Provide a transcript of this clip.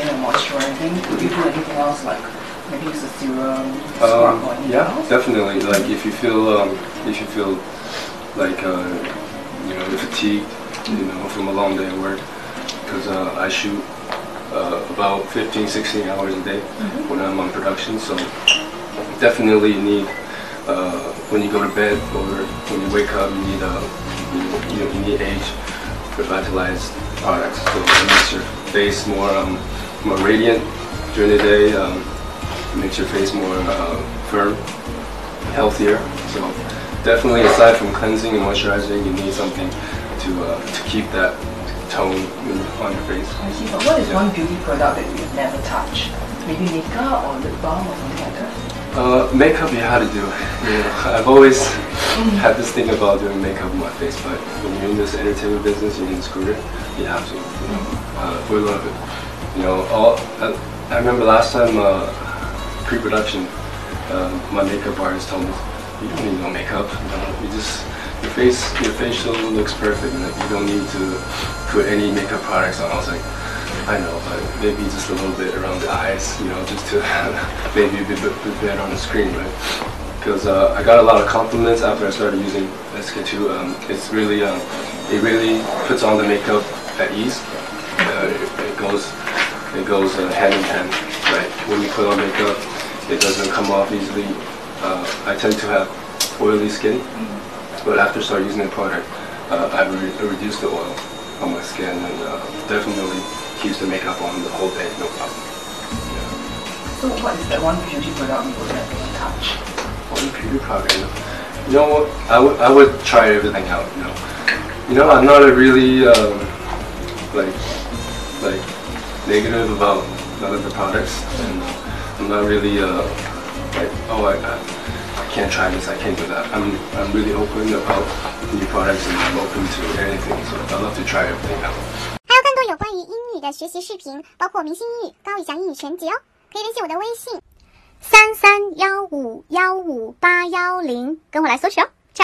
cleansing and moisturizing. Would you do anything else like maybe use a serum, scrub, Um, or yeah, else? definitely. Like if you feel um, if you feel like uh, you know you're fatigued, you know, from a long day of work, because uh, I shoot uh, about 15, 16 hours a day when I'm on production. So definitely you need uh, when you go to bed or when you wake up, you need uh, you, you, you need age revitalized products. So it makes your face more um, more radiant during the day. Um, makes your face more uh, firm, healthier. So definitely, aside from cleansing and moisturizing, you need something to uh, to keep that tone on your face. I see. But what is Yeah. one beauty product that you've never touched? Maybe makeup or lip balm or something like that? Uh, makeup you had to do. You know, I've always had this thing about doing makeup on my face, but when you're in this entertainment business, you're in this career, you have to. You know, uh, for the love of it. You know, all. I, I remember last time uh, pre-production, uh, my makeup artist told me, "You don't need no makeup. You know, you just your face, your facial looks perfect, and you don't need to put any makeup products on." I was like. I know, but maybe just a little bit around the eyes, you know, just to maybe a bit, bit better on the screen, right? Because uh, I got a lot of compliments after I started using SK-II. Um, it's really, um, it really puts on the makeup at ease. Uh, it, it goes, it goes uh, hand in hand, right? When you put on makeup, it doesn't come off easily. Uh, I tend to have oily skin, but after I start using the product, uh, I re- reduced the oil on my skin and uh, definitely keeps the makeup on the whole day, no problem. Yeah. So what is that one beauty product you would never touch? One beauty product. You know, you know what? I would I would try everything out. You know, you know I'm not a really um, like like negative about none of the products, and I'm not really uh, like oh I, I I can't try this, I can't do that. I'm I'm really open about new products and I'm open to anything. So I love to try everything out. 还有更多有关于英语的学习视频，包括明星英语、高以翔英语全集哦，可以联系我的微信三三幺五幺五八幺零，跟我来索取哦。